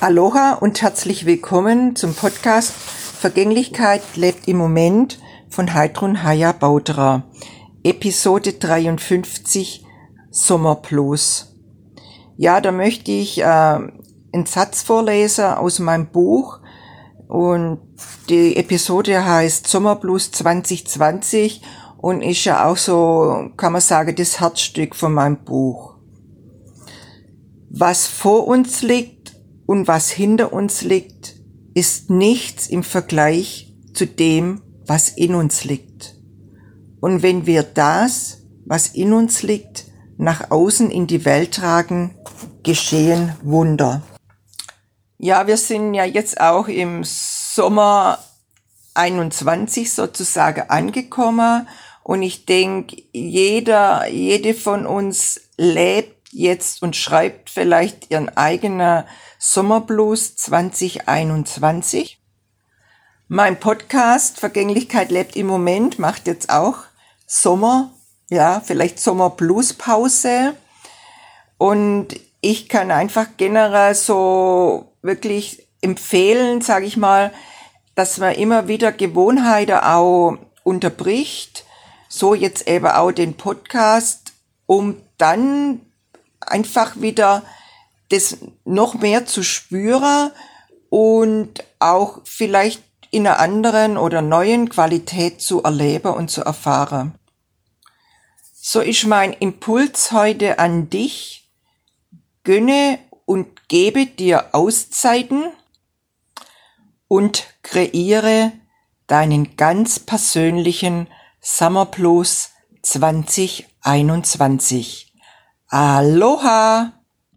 Aloha und herzlich willkommen zum Podcast Vergänglichkeit lebt im Moment von Heidrun Haya Bauterer. Episode 53 Sommer Plus. Ja, da möchte ich äh, einen Satz vorlesen aus meinem Buch und die Episode heißt Sommer Plus 2020 und ist ja auch so, kann man sagen, das Herzstück von meinem Buch. Was vor uns liegt, und was hinter uns liegt, ist nichts im Vergleich zu dem, was in uns liegt. Und wenn wir das, was in uns liegt, nach außen in die Welt tragen, geschehen Wunder. Ja, wir sind ja jetzt auch im Sommer 21 sozusagen angekommen und ich denke, jeder, jede von uns lebt jetzt und schreibt vielleicht ihren eigenen Sommerblues 2021. Mein Podcast Vergänglichkeit lebt im Moment macht jetzt auch Sommer, ja, vielleicht Sommerblues-Pause. Und ich kann einfach generell so wirklich empfehlen, sage ich mal, dass man immer wieder Gewohnheiten auch unterbricht. So jetzt eben auch den Podcast, um dann einfach wieder das noch mehr zu spüren und auch vielleicht in einer anderen oder neuen Qualität zu erleben und zu erfahren. So ist mein Impuls heute an dich. Gönne und gebe dir Auszeiten und kreiere deinen ganz persönlichen Summer Blues 2021. Aloha!